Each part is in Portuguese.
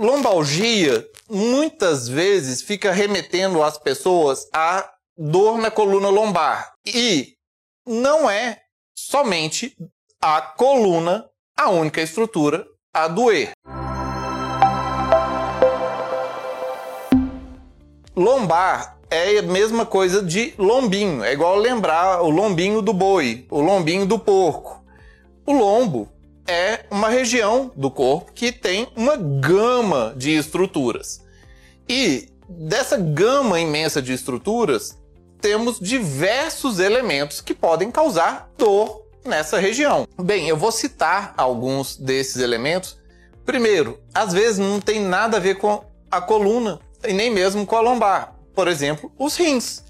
lombalgia muitas vezes fica remetendo as pessoas a dor na coluna lombar. E não é somente a coluna a única estrutura a doer. Lombar é a mesma coisa de lombinho, é igual lembrar o lombinho do boi, o lombinho do porco. O lombo é uma região do corpo que tem uma gama de estruturas. E dessa gama imensa de estruturas, temos diversos elementos que podem causar dor nessa região. Bem, eu vou citar alguns desses elementos. Primeiro, às vezes não tem nada a ver com a coluna e nem mesmo com a lombar. Por exemplo, os rins.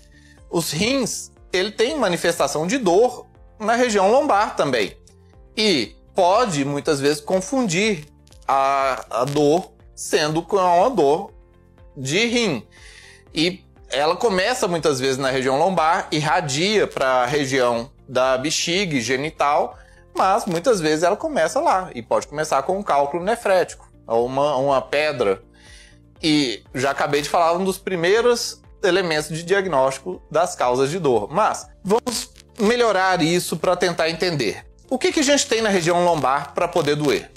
Os rins, ele tem manifestação de dor na região lombar também. E pode muitas vezes confundir a, a dor sendo com uma dor de rim. E ela começa muitas vezes na região lombar, irradia para a região da bexiga genital, mas muitas vezes ela começa lá e pode começar com um cálculo nefrético, ou uma, uma pedra. E já acabei de falar um dos primeiros elementos de diagnóstico das causas de dor. Mas vamos melhorar isso para tentar entender. O que, que a gente tem na região lombar para poder doer?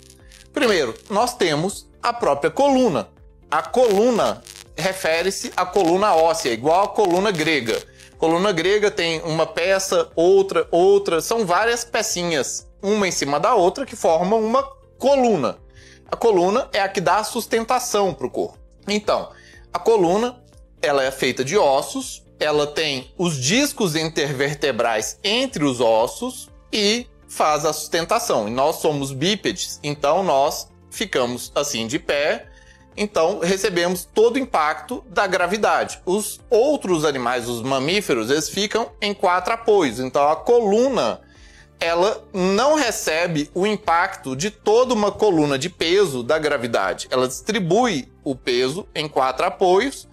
Primeiro, nós temos a própria coluna. A coluna refere-se à coluna óssea, igual à coluna grega. Coluna grega tem uma peça, outra, outra, são várias pecinhas, uma em cima da outra, que formam uma coluna. A coluna é a que dá a sustentação para o corpo. Então, a coluna ela é feita de ossos, ela tem os discos intervertebrais entre os ossos e faz a sustentação. E nós somos bípedes, então nós ficamos assim de pé então recebemos todo o impacto da gravidade. Os outros animais, os mamíferos, eles ficam em quatro apoios. Então a coluna ela não recebe o impacto de toda uma coluna de peso da gravidade. Ela distribui o peso em quatro apoios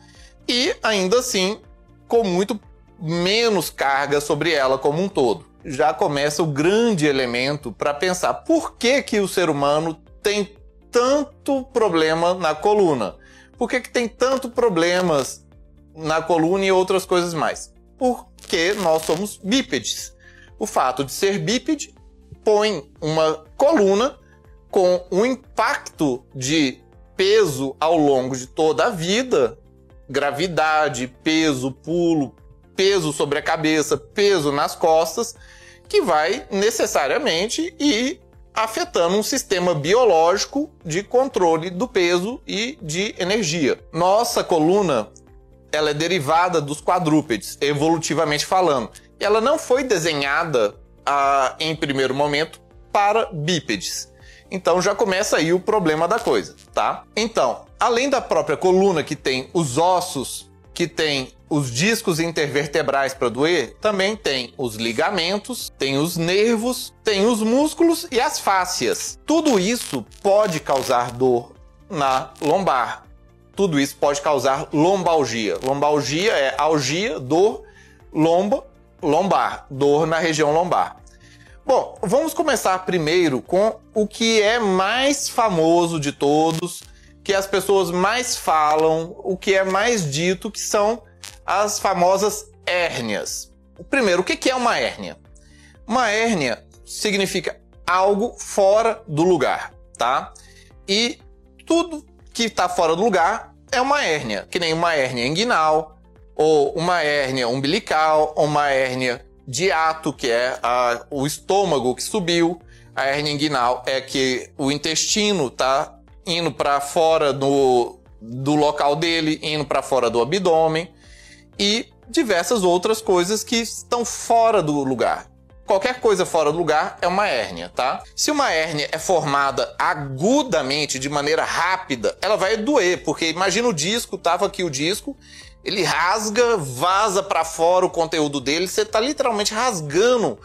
e ainda assim com muito menos carga sobre ela como um todo. Já começa o grande elemento para pensar por que, que o ser humano tem tanto problema na coluna? Por que, que tem tanto problemas na coluna e outras coisas mais? Porque nós somos bípedes. O fato de ser bípede põe uma coluna com um impacto de peso ao longo de toda a vida, gravidade, peso, pulo, peso sobre a cabeça, peso nas costas, que vai necessariamente ir afetando um sistema biológico de controle do peso e de energia. Nossa coluna ela é derivada dos quadrúpedes, evolutivamente falando. Ela não foi desenhada ah, em primeiro momento para bípedes. Então já começa aí o problema da coisa, tá? Então, além da própria coluna que tem os ossos, que tem os discos intervertebrais para doer, também tem os ligamentos, tem os nervos, tem os músculos e as fáscias. Tudo isso pode causar dor na lombar. Tudo isso pode causar lombalgia. Lombalgia é algia, dor, lomba, lombar, dor na região lombar. Bom, vamos começar primeiro com o que é mais famoso de todos, que as pessoas mais falam, o que é mais dito, que são as famosas hérnias. Primeiro, o que é uma hérnia? Uma hérnia significa algo fora do lugar, tá? E tudo que está fora do lugar é uma hérnia, que nem uma hérnia inguinal, ou uma hérnia umbilical, ou uma hérnia de ato, que é a, o estômago que subiu. A hérnia inguinal é que o intestino está indo para fora do, do local dele, indo para fora do abdômen e diversas outras coisas que estão fora do lugar. Qualquer coisa fora do lugar é uma hérnia, tá? Se uma hérnia é formada agudamente, de maneira rápida, ela vai doer, porque imagina o disco, tava aqui o disco, ele rasga, vaza para fora o conteúdo dele, você tá literalmente rasgando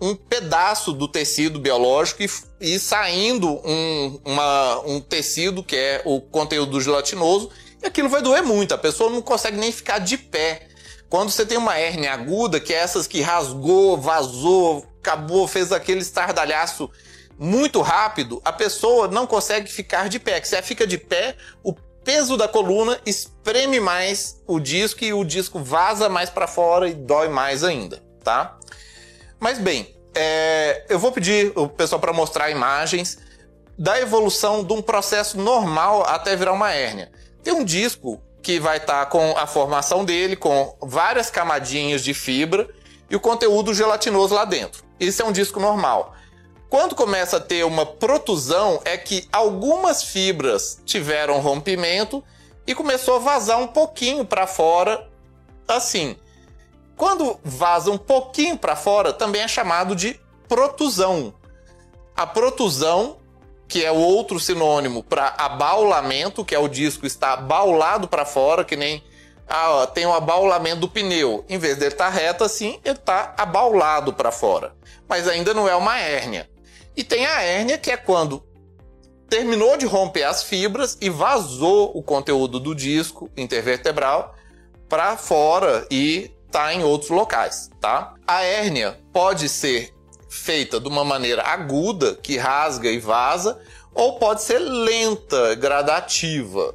um pedaço do tecido biológico e, e saindo um, uma, um tecido que é o conteúdo gelatinoso e aquilo vai doer muito, a pessoa não consegue nem ficar de pé. Quando você tem uma hérnia aguda, que é essas que rasgou, vazou, acabou, fez aquele estardalhaço muito rápido, a pessoa não consegue ficar de pé. Se ela fica de pé, o peso da coluna espreme mais o disco e o disco vaza mais para fora e dói mais ainda, tá? Mas bem, é, eu vou pedir o pessoal para mostrar imagens da evolução de um processo normal até virar uma hérnia. Tem um disco que vai estar tá com a formação dele, com várias camadinhas de fibra e o conteúdo gelatinoso lá dentro. Isso é um disco normal. Quando começa a ter uma protusão, é que algumas fibras tiveram rompimento e começou a vazar um pouquinho para fora, assim. Quando vaza um pouquinho para fora, também é chamado de protusão. A protusão, que é o outro sinônimo para abaulamento, que é o disco estar baulado para fora, que nem ah, ó, tem o abaulamento do pneu. Em vez dele estar tá reto assim, ele está abaulado para fora. Mas ainda não é uma hérnia. E tem a hérnia, que é quando terminou de romper as fibras e vazou o conteúdo do disco intervertebral para fora e tá em outros locais, tá? A hérnia pode ser feita de uma maneira aguda, que rasga e vaza, ou pode ser lenta, gradativa.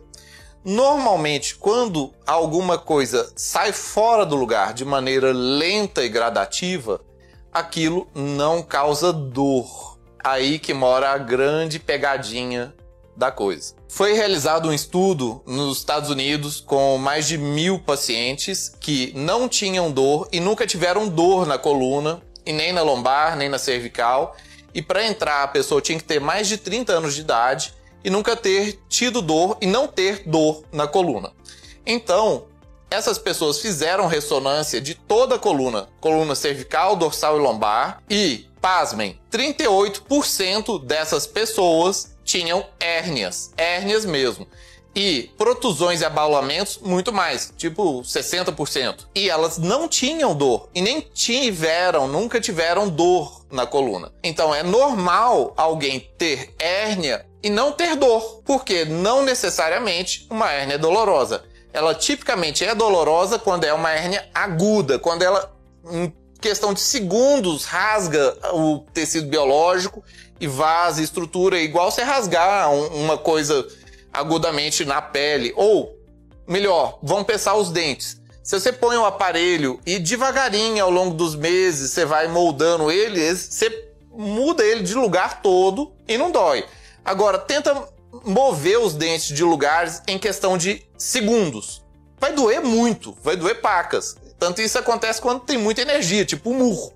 Normalmente, quando alguma coisa sai fora do lugar de maneira lenta e gradativa, aquilo não causa dor aí que mora a grande pegadinha da coisa. Foi realizado um estudo nos Estados Unidos com mais de mil pacientes que não tinham dor e nunca tiveram dor na coluna, e nem na lombar, nem na cervical. E para entrar, a pessoa tinha que ter mais de 30 anos de idade e nunca ter tido dor e não ter dor na coluna. Então, essas pessoas fizeram ressonância de toda a coluna, coluna cervical, dorsal e lombar, e pasmem, 38% dessas pessoas tinham hérnias, hérnias mesmo. E protusões e abaulamentos, muito mais, tipo 60%. E elas não tinham dor, e nem tiveram, nunca tiveram dor na coluna. Então é normal alguém ter hérnia e não ter dor, porque não necessariamente uma hérnia é dolorosa. Ela tipicamente é dolorosa quando é uma hérnia aguda, quando ela questão de segundos, rasga o tecido biológico e vaza estrutura, igual você rasgar uma coisa agudamente na pele. Ou, melhor, vamos pensar os dentes. Se você põe um aparelho e devagarinho ao longo dos meses você vai moldando ele, você muda ele de lugar todo e não dói. Agora, tenta mover os dentes de lugares em questão de segundos. Vai doer muito, vai doer pacas. Tanto isso acontece quando tem muita energia, tipo um murro,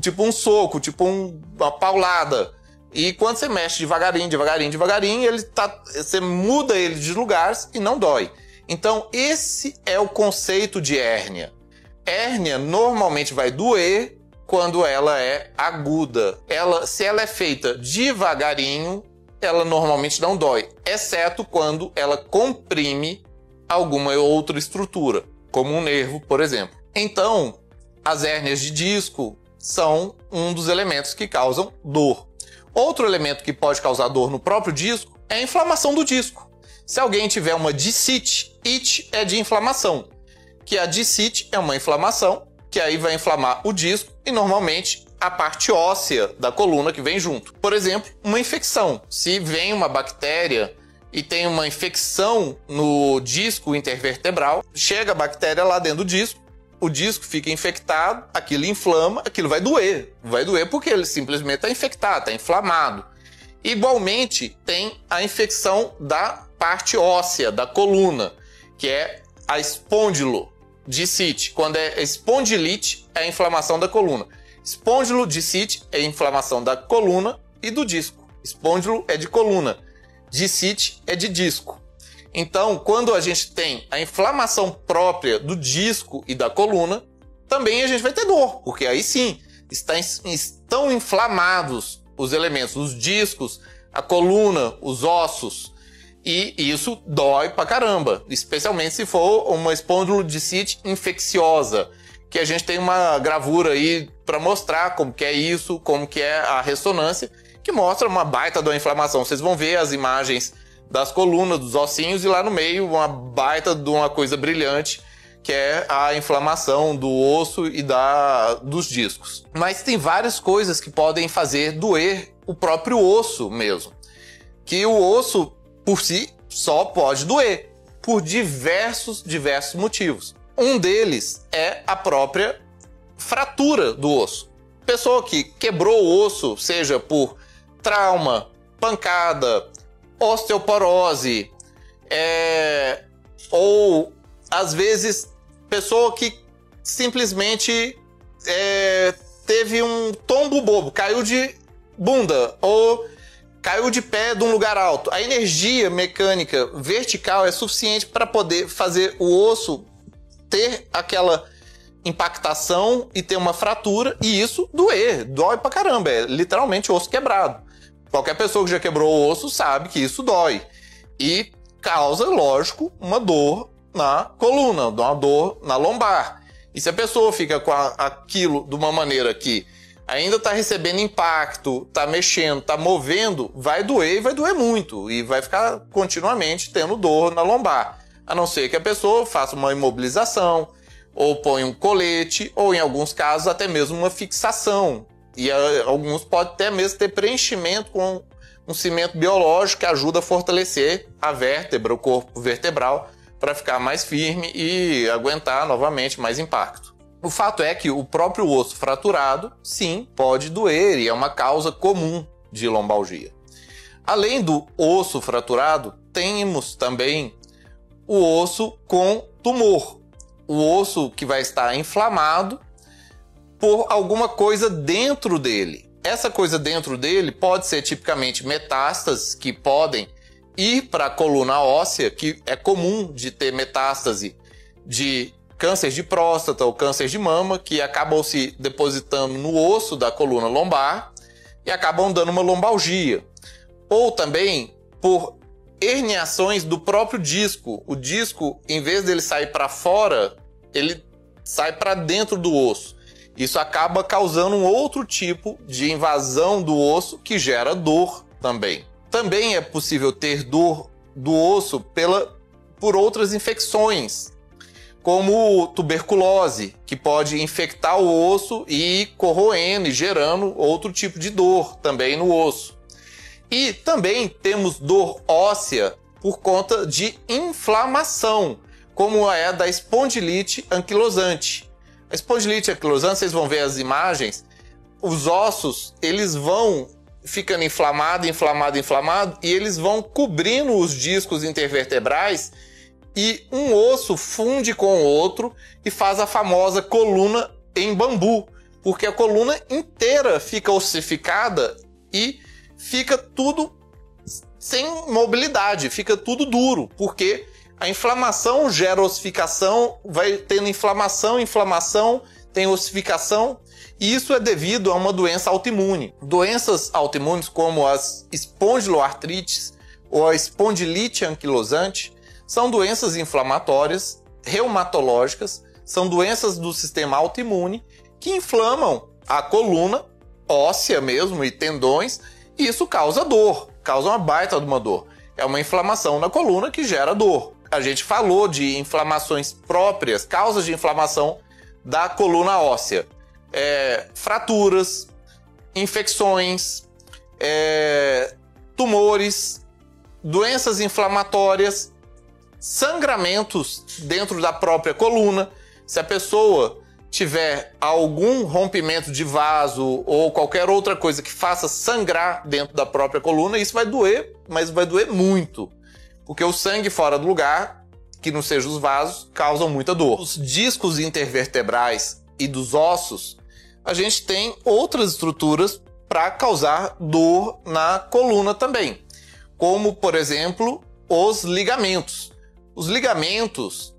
tipo um soco, tipo um, uma paulada. E quando você mexe devagarinho, devagarinho, devagarinho, ele tá, você muda ele de lugares e não dói. Então, esse é o conceito de hérnia. Hérnia normalmente vai doer quando ela é aguda. Ela, se ela é feita devagarinho, ela normalmente não dói, exceto quando ela comprime alguma outra estrutura como um nervo, por exemplo. Então, as hérnias de disco são um dos elementos que causam dor. Outro elemento que pode causar dor no próprio disco é a inflamação do disco. Se alguém tiver uma discite, it é de inflamação, que a discite é uma inflamação que aí vai inflamar o disco e normalmente a parte óssea da coluna que vem junto. Por exemplo, uma infecção. Se vem uma bactéria e tem uma infecção no disco intervertebral, chega a bactéria lá dentro do disco, o disco fica infectado, aquilo inflama, aquilo vai doer. Vai doer porque ele simplesmente está infectado, está inflamado. Igualmente, tem a infecção da parte óssea, da coluna, que é a espondilodicite. Quando é espondilite, é a inflamação da coluna. Espondilodicite é a inflamação da coluna e do disco. Espondilo é de coluna. Discite é de disco. Então, quando a gente tem a inflamação própria do disco e da coluna, também a gente vai ter dor, porque aí sim estão inflamados os elementos, os discos, a coluna, os ossos. E isso dói pra caramba, especialmente se for uma espondilodicite infecciosa, que a gente tem uma gravura aí para mostrar como que é isso, como que é a ressonância que mostra uma baita da inflamação. Vocês vão ver as imagens das colunas, dos ossinhos, e lá no meio uma baita de uma coisa brilhante, que é a inflamação do osso e da, dos discos. Mas tem várias coisas que podem fazer doer o próprio osso mesmo. Que o osso, por si, só pode doer, por diversos, diversos motivos. Um deles é a própria fratura do osso. Pessoa que quebrou o osso, seja por trauma, pancada, osteoporose, é, ou às vezes pessoa que simplesmente é, teve um tombo bobo, caiu de bunda ou caiu de pé de um lugar alto. A energia mecânica vertical é suficiente para poder fazer o osso ter aquela impactação e ter uma fratura e isso doer, dói pra caramba, é literalmente osso quebrado. Qualquer pessoa que já quebrou o osso sabe que isso dói e causa, lógico, uma dor na coluna, uma dor na lombar. E se a pessoa fica com a, aquilo de uma maneira que ainda está recebendo impacto, está mexendo, está movendo, vai doer e vai doer muito. E vai ficar continuamente tendo dor na lombar. A não ser que a pessoa faça uma imobilização, ou ponha um colete, ou em alguns casos até mesmo uma fixação. E a, eh, alguns podem até mesmo ter preenchimento com um cimento biológico que ajuda a fortalecer a vértebra, o corpo vertebral, para ficar mais firme e aguentar novamente mais impacto. O fato é que o próprio osso fraturado, sim, pode doer e é uma causa comum de lombalgia. Além do osso fraturado, temos também o osso com tumor. O osso que vai estar inflamado por alguma coisa dentro dele. Essa coisa dentro dele pode ser tipicamente metástases que podem ir para a coluna óssea, que é comum de ter metástase de câncer de próstata ou câncer de mama, que acabam se depositando no osso da coluna lombar e acabam dando uma lombalgia. Ou também por herniações do próprio disco. O disco, em vez dele sair para fora, ele sai para dentro do osso. Isso acaba causando um outro tipo de invasão do osso que gera dor também. Também é possível ter dor do osso pela, por outras infecções, como tuberculose, que pode infectar o osso e corroendo e gerando outro tipo de dor também no osso. E também temos dor óssea por conta de inflamação, como é a da espondilite anquilosante. A espondilite anquilosante, vocês vão ver as imagens, os ossos, eles vão ficando inflamado, inflamado, inflamado, e eles vão cobrindo os discos intervertebrais e um osso funde com o outro e faz a famosa coluna em bambu, porque a coluna inteira fica ossificada e fica tudo sem mobilidade, fica tudo duro, porque a inflamação gera ossificação, vai tendo inflamação, inflamação, tem ossificação, e isso é devido a uma doença autoimune. Doenças autoimunes como as espondiloartrites ou a espondilite anquilosante são doenças inflamatórias, reumatológicas, são doenças do sistema autoimune que inflamam a coluna óssea mesmo e tendões, e isso causa dor, causa uma baita de uma dor. É uma inflamação na coluna que gera dor. A gente falou de inflamações próprias, causas de inflamação da coluna óssea é, fraturas, infecções, é, tumores, doenças inflamatórias, sangramentos dentro da própria coluna. Se a pessoa tiver algum rompimento de vaso ou qualquer outra coisa que faça sangrar dentro da própria coluna, isso vai doer, mas vai doer muito. Porque o sangue fora do lugar, que não seja os vasos, causam muita dor. Os discos intervertebrais e dos ossos a gente tem outras estruturas para causar dor na coluna também, como por exemplo os ligamentos. Os ligamentos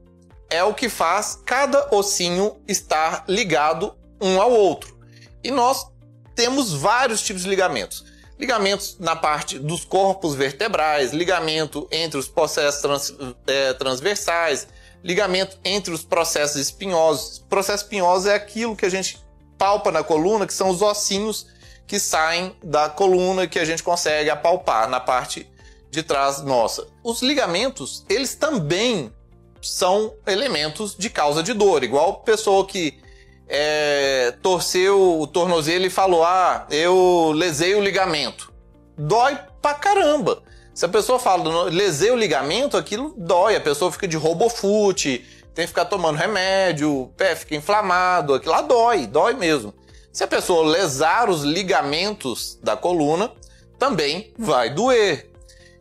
é o que faz cada ossinho estar ligado um ao outro. E nós temos vários tipos de ligamentos. Ligamentos na parte dos corpos vertebrais, ligamento entre os processos trans, é, transversais, ligamento entre os processos espinhosos. Processo espinhoso é aquilo que a gente palpa na coluna, que são os ossinhos que saem da coluna que a gente consegue apalpar na parte de trás nossa. Os ligamentos, eles também são elementos de causa de dor, igual pessoa que é, torceu o tornozelo e falou: Ah, eu lesei o ligamento. Dói pra caramba. Se a pessoa fala, lesei o ligamento, aquilo dói. A pessoa fica de robofute, tem que ficar tomando remédio, o pé fica inflamado, aquilo lá dói, dói mesmo. Se a pessoa lesar os ligamentos da coluna, também vai doer.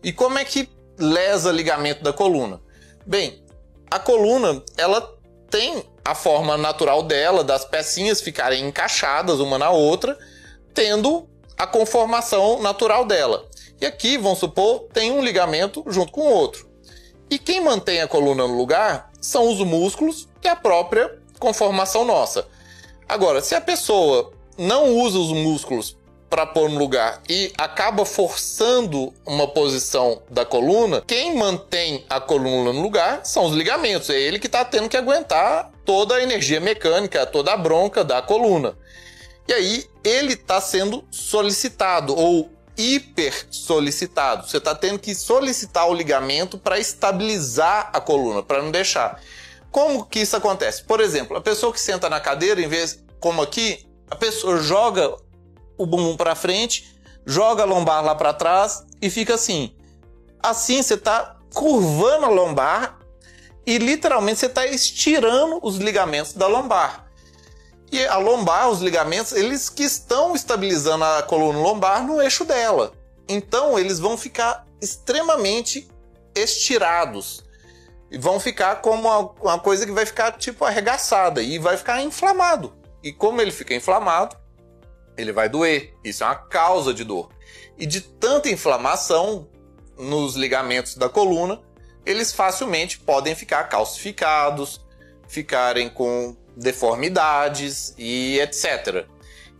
E como é que lesa ligamento da coluna? Bem, a coluna, ela tem a forma natural dela, das pecinhas ficarem encaixadas uma na outra, tendo a conformação natural dela. E aqui, vamos supor, tem um ligamento junto com o outro. E quem mantém a coluna no lugar são os músculos e a própria conformação nossa. Agora, se a pessoa não usa os músculos para pôr no lugar e acaba forçando uma posição da coluna, quem mantém a coluna no lugar são os ligamentos. É ele que está tendo que aguentar toda a energia mecânica, toda a bronca da coluna. E aí ele está sendo solicitado ou hiper solicitado. Você está tendo que solicitar o ligamento para estabilizar a coluna, para não deixar. Como que isso acontece? Por exemplo, a pessoa que senta na cadeira, em vez como aqui, a pessoa joga o bumbum para frente, joga a lombar lá para trás e fica assim. Assim você está curvando a lombar e literalmente você está estirando os ligamentos da lombar. E a lombar, os ligamentos, eles que estão estabilizando a coluna lombar no eixo dela. Então eles vão ficar extremamente estirados. E vão ficar como uma, coisa que vai ficar tipo arregaçada e vai ficar inflamado. E como ele fica inflamado, ele vai doer. Isso é uma causa de dor. E de tanta inflamação nos ligamentos da coluna, eles facilmente podem ficar calcificados, ficarem com deformidades e etc.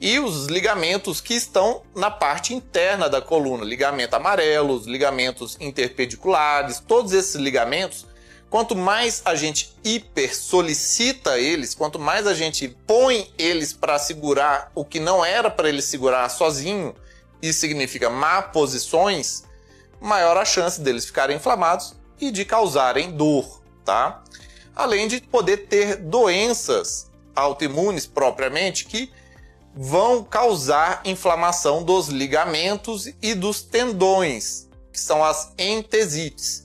E os ligamentos que estão na parte interna da coluna, ligamento amarelo, os ligamentos interpediculares, todos esses ligamentos Quanto mais a gente hiper solicita eles, quanto mais a gente põe eles para segurar o que não era para ele segurar sozinho, isso significa má posições, maior a chance deles ficarem inflamados e de causarem dor, tá? Além de poder ter doenças autoimunes propriamente que vão causar inflamação dos ligamentos e dos tendões, que são as entesites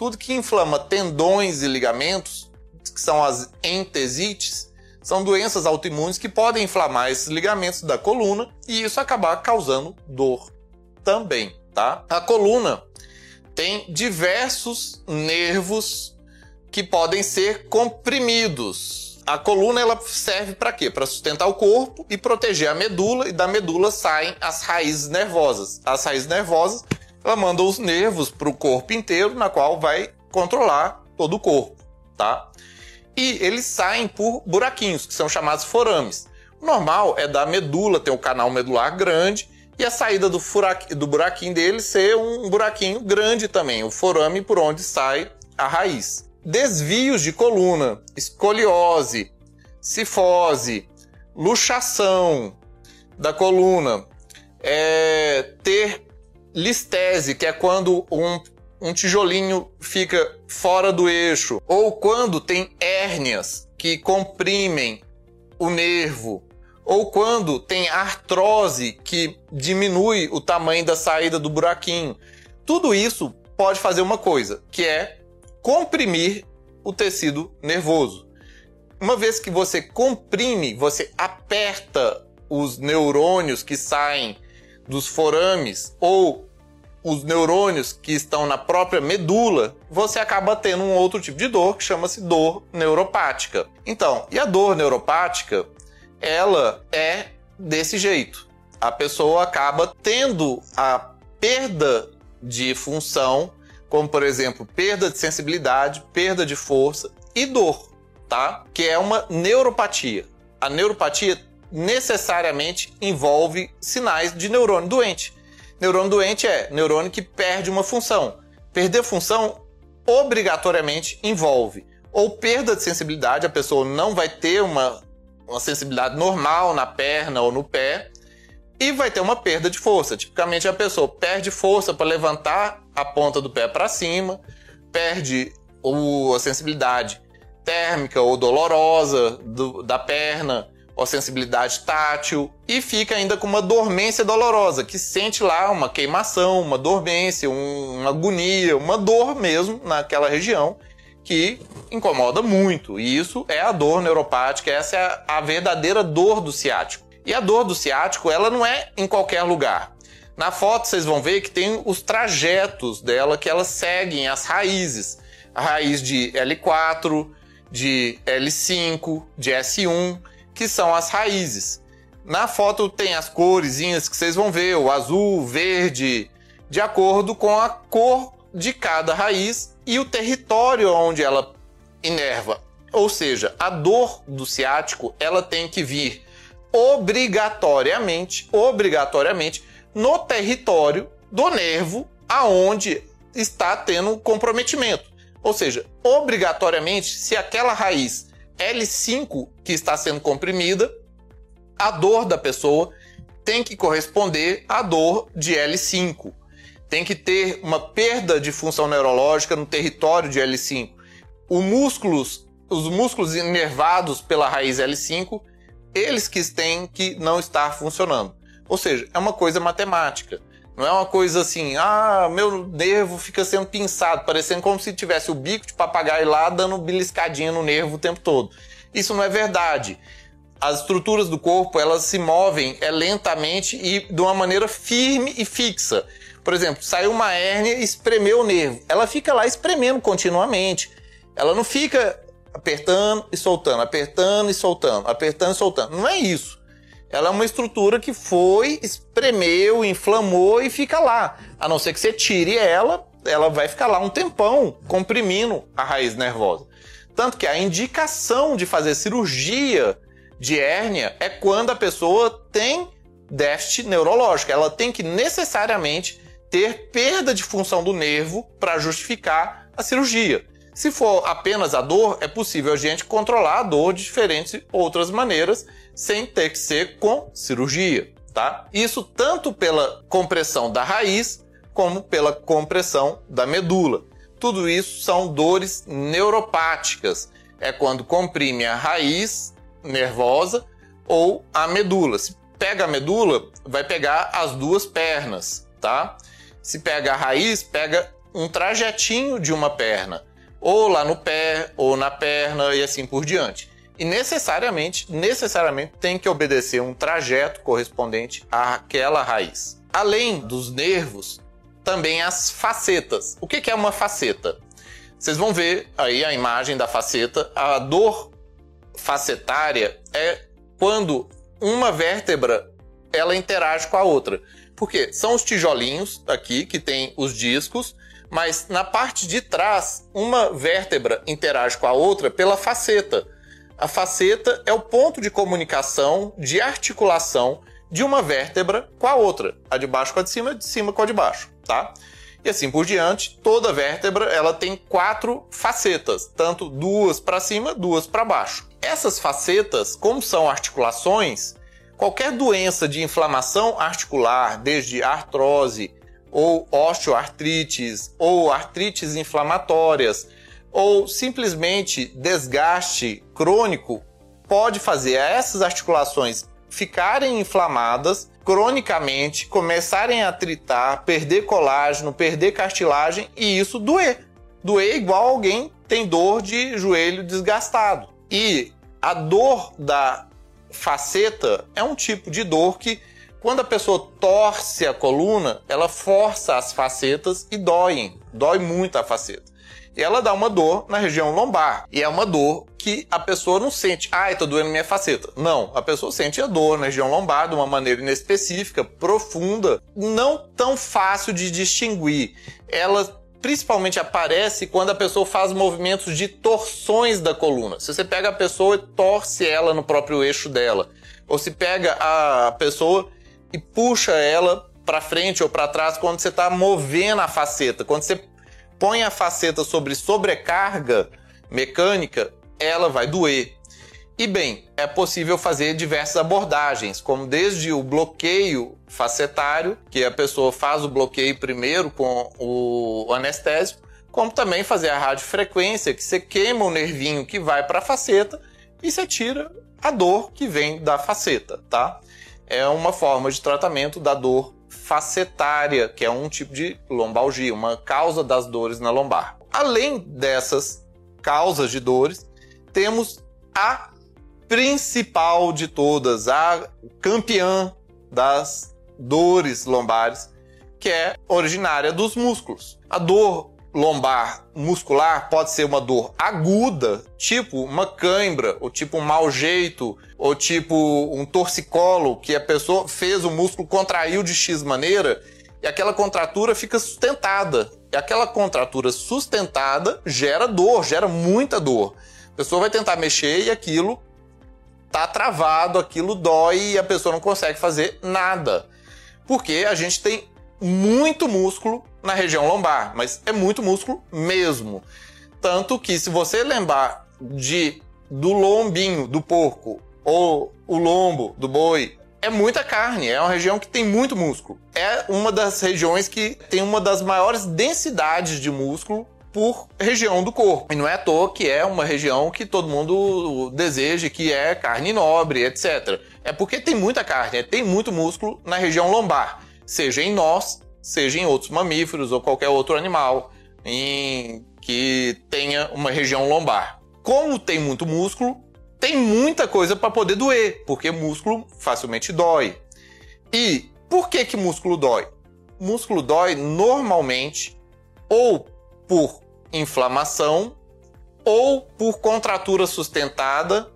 tudo que inflama tendões e ligamentos, que são as entesites, são doenças autoimunes que podem inflamar esses ligamentos da coluna e isso acabar causando dor também, tá? A coluna tem diversos nervos que podem ser comprimidos. A coluna ela serve para quê? Para sustentar o corpo e proteger a medula e da medula saem as raízes nervosas. As raízes nervosas ela manda os nervos para o corpo inteiro, na qual vai controlar todo o corpo, tá? E eles saem por buraquinhos, que são chamados forames. O normal é da medula, ter um canal medular grande, e a saída do, furaqui, do buraquinho dele ser um buraquinho grande também, o forame por onde sai a raiz. Desvios de coluna, escoliose, cifose, luxação da coluna, é, ter listese, que é quando um, um tijolinho fica fora do eixo, ou quando tem hérnias que comprimem o nervo, ou quando tem artrose que diminui o tamanho da saída do buraquinho. Tudo isso pode fazer uma coisa, que é comprimir o tecido nervoso. Uma vez que você comprime, você aperta os neurônios que saem dos forames ou os neurônios que estão na própria medula, você acaba tendo um outro tipo de dor que chama-se dor neuropática. Então, e a dor neuropática, ela é desse jeito. A pessoa acaba tendo a perda de função, como por exemplo, perda de sensibilidade, perda de força e dor, tá? Que é uma neuropatia. A neuropatia necessariamente envolve sinais de neurônio doente. Neurônio doente é neurônio que perde uma função. Perder função obrigatoriamente envolve ou perda de sensibilidade, a pessoa não vai ter uma, uma sensibilidade normal na perna ou no pé, e vai ter uma perda de força. Tipicamente a pessoa perde força para levantar a ponta do pé para cima, perde o, a sensibilidade térmica ou dolorosa do, da perna, ou sensibilidade tátil e fica ainda com uma dormência dolorosa, que sente lá uma queimação, uma dormência, um, uma agonia, uma dor mesmo naquela região que incomoda muito. E isso é a dor neuropática, essa é a, a verdadeira dor do ciático. E a dor do ciático, ela não é em qualquer lugar. Na foto vocês vão ver que tem os trajetos dela que elas seguem as raízes. A raiz de L4, de L5, de S1, que são as raízes. Na foto tem as coresinhas que vocês vão ver, o azul, verde, de acordo com a cor de cada raiz e o território onde ela inerva. Ou seja, a dor do ciático, ela tem que vir obrigatoriamente, obrigatoriamente no território do nervo aonde está tendo comprometimento. Ou seja, obrigatoriamente, se aquela raiz L5 que está sendo comprimida, a dor da pessoa tem que corresponder à dor de L5. Tem que ter uma perda de função neurológica no território de L5. Os músculos, os músculos inervados pela raiz L5, eles que têm que não estar funcionando. Ou seja, é uma coisa matemática. Não é uma coisa assim, ah, meu nervo fica sendo pinçado, parecendo como se tivesse o bico de papagaio lá dando beliscadinha no nervo o tempo todo. Isso não é verdade. As estruturas do corpo, elas se movem é, lentamente e de uma maneira firme e fixa. Por exemplo, saiu uma hérnia e espremeu o nervo. Ela fica lá espremendo continuamente. Ela não fica apertando e soltando, apertando e soltando, apertando e soltando. Não é isso. Ela é uma estrutura que foi, espremeu, inflamou e fica lá. A não ser que você tire ela, ela vai ficar lá um tempão comprimindo a raiz nervosa. Tanto que a indicação de fazer cirurgia de hérnia é quando a pessoa tem déficit neurológico. Ela tem que necessariamente ter perda de função do nervo para justificar a cirurgia. Se for apenas a dor, é possível a gente controlar a dor de diferentes outras maneiras, sem ter que ser com cirurgia, tá? Isso tanto pela compressão da raiz, como pela compressão da medula. Tudo isso são dores neuropáticas. É quando comprime a raiz nervosa ou a medula. Se pega a medula, vai pegar as duas pernas, tá? Se pega a raiz, pega um trajetinho de uma perna ou lá no pé, ou na perna e assim por diante. E necessariamente, necessariamente tem que obedecer um trajeto correspondente àquela raiz. Além dos nervos, também as facetas. O que é uma faceta? Vocês vão ver aí a imagem da faceta. A dor facetária é quando uma vértebra ela interage com a outra. Porque são os tijolinhos aqui que tem os discos mas na parte de trás, uma vértebra interage com a outra pela faceta. A faceta é o ponto de comunicação, de articulação de uma vértebra com a outra, a de baixo com a de cima, de cima com a de baixo, tá? E assim por diante, toda vértebra ela tem quatro facetas, tanto duas para cima, duas para baixo. Essas facetas, como são articulações, qualquer doença de inflamação articular, desde artrose, ou osteoartrites, ou artrites inflamatórias, ou simplesmente desgaste crônico, pode fazer essas articulações ficarem inflamadas cronicamente, começarem a tritar, perder colágeno, perder cartilagem e isso doer. Doer igual alguém tem dor de joelho desgastado. E a dor da faceta é um tipo de dor que quando a pessoa torce a coluna, ela força as facetas e doem. Dói muito a faceta. Ela dá uma dor na região lombar. E é uma dor que a pessoa não sente. Ai, tá doendo minha faceta. Não, a pessoa sente a dor na região lombar de uma maneira inespecífica, profunda, não tão fácil de distinguir. Ela principalmente aparece quando a pessoa faz movimentos de torções da coluna. Se você pega a pessoa e torce ela no próprio eixo dela, ou se pega a pessoa e puxa ela para frente ou para trás quando você está movendo a faceta. Quando você põe a faceta sobre sobrecarga mecânica, ela vai doer. E bem, é possível fazer diversas abordagens, como desde o bloqueio facetário, que a pessoa faz o bloqueio primeiro com o anestésico, como também fazer a radiofrequência, que você queima o nervinho que vai para a faceta e você tira a dor que vem da faceta, tá? É uma forma de tratamento da dor facetária, que é um tipo de lombalgia, uma causa das dores na lombar. Além dessas causas de dores, temos a principal de todas, a campeã das dores lombares, que é originária dos músculos. A dor lombar muscular pode ser uma dor aguda, tipo uma cãibra, ou tipo um mau jeito, ou tipo um torcicolo, que a pessoa fez o músculo, contraiu de X maneira, e aquela contratura fica sustentada. E aquela contratura sustentada gera dor, gera muita dor. A pessoa vai tentar mexer e aquilo tá travado, aquilo dói e a pessoa não consegue fazer nada. Porque a gente tem muito músculo na região lombar, mas é muito músculo mesmo. Tanto que se você lembrar de do lombinho do porco ou o lombo do boi, é muita carne, é uma região que tem muito músculo. É uma das regiões que tem uma das maiores densidades de músculo por região do corpo. E não é à toa que é uma região que todo mundo deseja, que é carne nobre, etc. É porque tem muita carne, tem muito músculo na região lombar, seja em nós, seja em outros mamíferos ou qualquer outro animal em que tenha uma região lombar. Como tem muito músculo, tem muita coisa para poder doer, porque músculo facilmente dói. E por que que músculo dói? Músculo dói normalmente ou por inflamação, ou por contratura sustentada,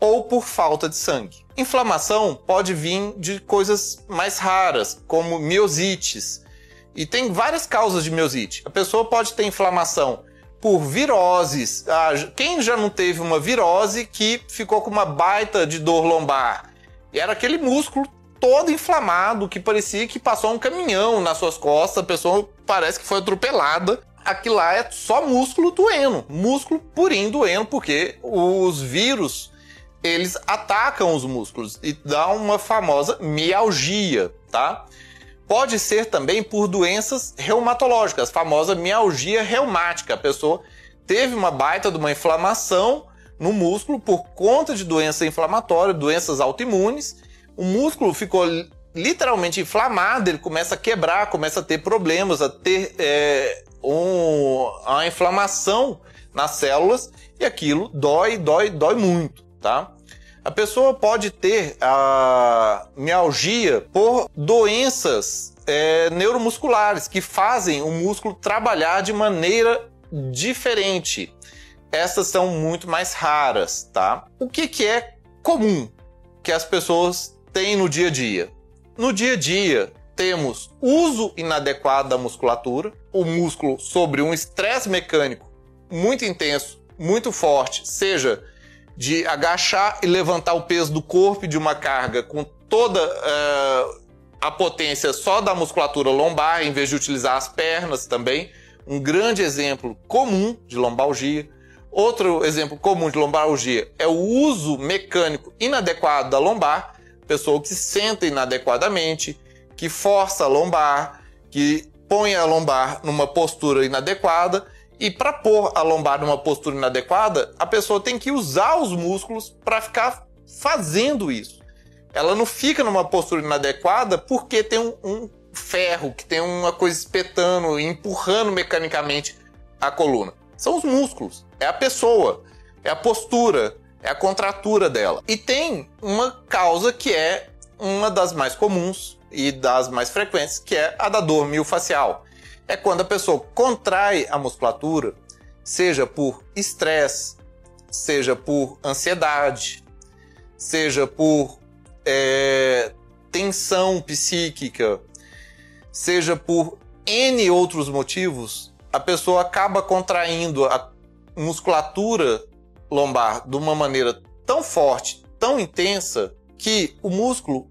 ou por falta de sangue. Inflamação pode vir de coisas mais raras, como miosites. E tem várias causas de miosite. A pessoa pode ter inflamação por viroses. Ah, quem já não teve uma virose que ficou com uma baita de dor lombar? E era aquele músculo todo inflamado que parecia que passou um caminhão nas suas costas, a pessoa parece que foi atropelada aquilo lá é só músculo doendo, músculo purinho doendo, porque os vírus eles atacam os músculos e dá uma famosa mialgia, tá? Pode ser também por doenças reumatológicas, famosa mialgia reumática. A pessoa teve uma baita de uma inflamação no músculo por conta de doença inflamatória, doenças autoimunes. O músculo ficou literalmente inflamado, ele começa a quebrar, começa a ter problemas, a ter é, um, a inflamação nas células e aquilo dói, dói, dói muito, tá? A pessoa pode ter a mialgia por doenças é, neuromusculares que fazem o músculo trabalhar de maneira diferente. Essas são muito mais raras, tá? O que, que é comum que as pessoas têm no dia a dia? No dia a dia, temos uso inadequado da musculatura, o músculo sobre um estresse mecânico muito intenso, muito forte, seja de agachar e levantar o peso do corpo de uma carga com toda uh, a potência só da musculatura lombar, em vez de utilizar as pernas também. Um grande exemplo comum de lombalgia. Outro exemplo comum de lombalgia é o uso mecânico inadequado da lombar, pessoa que se senta inadequadamente, que força a lombar, que põe a lombar numa postura inadequada. E para pôr a lombar numa postura inadequada, a pessoa tem que usar os músculos para ficar fazendo isso. Ela não fica numa postura inadequada porque tem um, um ferro, que tem uma coisa espetando, empurrando mecanicamente a coluna. São os músculos, é a pessoa, é a postura, é a contratura dela. E tem uma causa que é uma das mais comuns, e das mais frequentes, que é a da dor miofascial. É quando a pessoa contrai a musculatura, seja por estresse, seja por ansiedade, seja por é, tensão psíquica, seja por N outros motivos, a pessoa acaba contraindo a musculatura lombar de uma maneira tão forte, tão intensa, que o músculo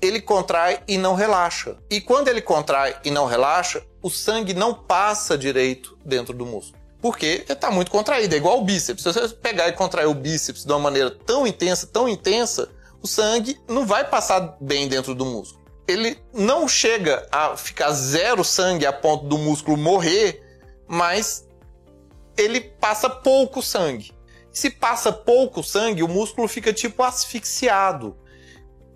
ele contrai e não relaxa. E quando ele contrai e não relaxa, o sangue não passa direito dentro do músculo. Porque está muito contraído, é igual o bíceps. Se você pegar e contrair o bíceps de uma maneira tão intensa, tão intensa, o sangue não vai passar bem dentro do músculo. Ele não chega a ficar zero sangue a ponto do músculo morrer, mas ele passa pouco sangue. Se passa pouco sangue, o músculo fica tipo asfixiado.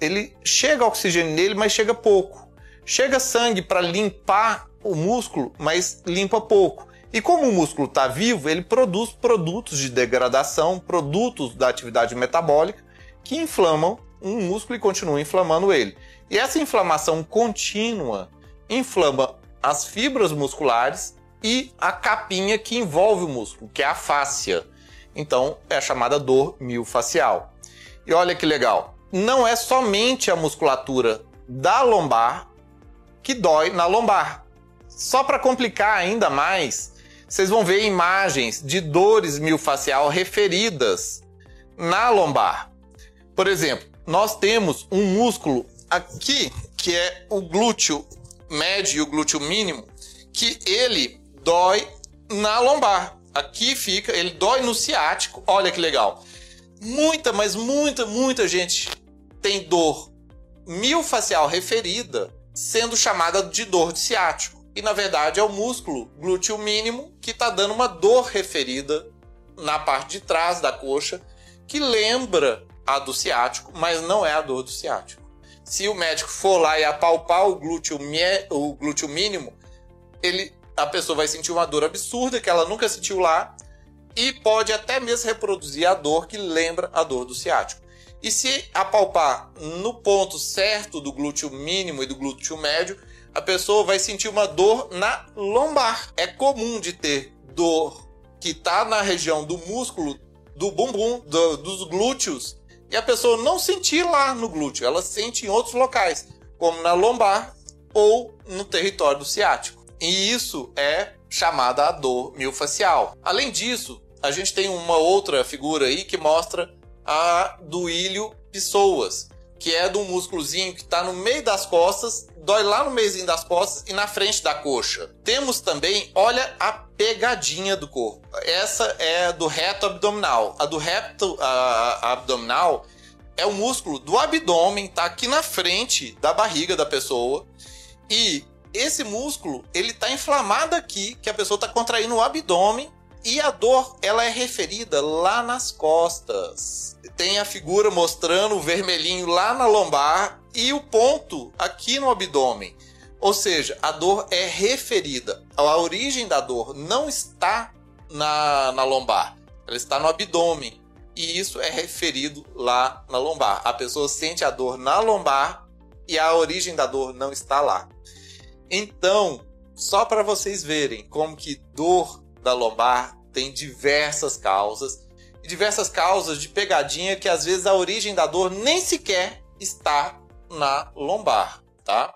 Ele chega oxigênio nele, mas chega pouco. Chega sangue para limpar o músculo, mas limpa pouco. E como o músculo está vivo, ele produz produtos de degradação, produtos da atividade metabólica que inflamam um músculo e continuam inflamando ele. E essa inflamação contínua inflama as fibras musculares e a capinha que envolve o músculo, que é a fáscia. Então, é chamada dor miofascial. E olha que legal, não é somente a musculatura da lombar que dói na lombar. Só para complicar ainda mais, vocês vão ver imagens de dores miofascial referidas na lombar. Por exemplo, nós temos um músculo aqui que é o glúteo médio e o glúteo mínimo, que ele dói na lombar. Aqui fica, ele dói no ciático. Olha que legal. Muita, mas muita, muita gente tem dor miofascial referida, sendo chamada de dor de ciático. E na verdade é o músculo glúteo mínimo que está dando uma dor referida na parte de trás da coxa, que lembra a do ciático, mas não é a dor do ciático. Se o médico for lá e apalpar o glúteo, o glúteo mínimo, ele a pessoa vai sentir uma dor absurda que ela nunca sentiu lá e pode até mesmo reproduzir a dor que lembra a dor do ciático. E se apalpar no ponto certo do glúteo mínimo e do glúteo médio, a pessoa vai sentir uma dor na lombar. É comum de ter dor que está na região do músculo do bumbum, do, dos glúteos, e a pessoa não sentir lá no glúteo, ela sente em outros locais, como na lombar ou no território do ciático. E isso é chamada a dor miofascial. Além disso, a gente tem uma outra figura aí que mostra a do ilho pessoas, que é do músculozinho que está no meio das costas, dói lá no meiozinho das costas e na frente da coxa. Temos também, olha a pegadinha do corpo. Essa é do reto abdominal. A do reto a, a abdominal é o músculo do abdômen, tá aqui na frente da barriga da pessoa. E esse músculo, ele tá inflamado aqui, que a pessoa tá contraindo o abdômen e a dor, ela é referida lá nas costas. Tem a figura mostrando o vermelhinho lá na lombar e o ponto aqui no abdômen. Ou seja, a dor é referida. A origem da dor não está na, na lombar, ela está no abdômen. E isso é referido lá na lombar. A pessoa sente a dor na lombar e a origem da dor não está lá. Então, só para vocês verem como que dor da lombar tem diversas causas e diversas causas de pegadinha que às vezes a origem da dor nem sequer está na lombar, tá?